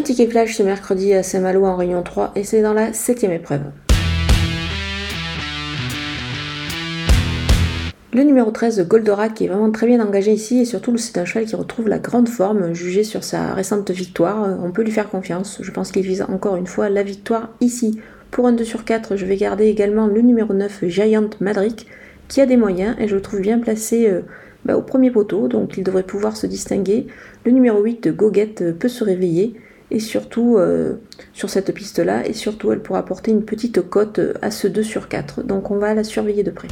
Un ticket flash ce mercredi à Saint-Malo en Réunion 3 et c'est dans la septième épreuve. Le numéro 13, Goldorak, qui est vraiment très bien engagé ici et surtout c'est un cheval qui retrouve la grande forme, jugé sur sa récente victoire. On peut lui faire confiance. Je pense qu'il vise encore une fois la victoire ici. Pour un 2 sur 4, je vais garder également le numéro 9, Giant Madric, qui a des moyens et je le trouve bien placé euh, bah, au premier poteau, donc il devrait pouvoir se distinguer. Le numéro 8, Goguette, euh, peut se réveiller et surtout euh, sur cette piste là et surtout elle pourra apporter une petite cote à ce 2 sur 4 donc on va la surveiller de près.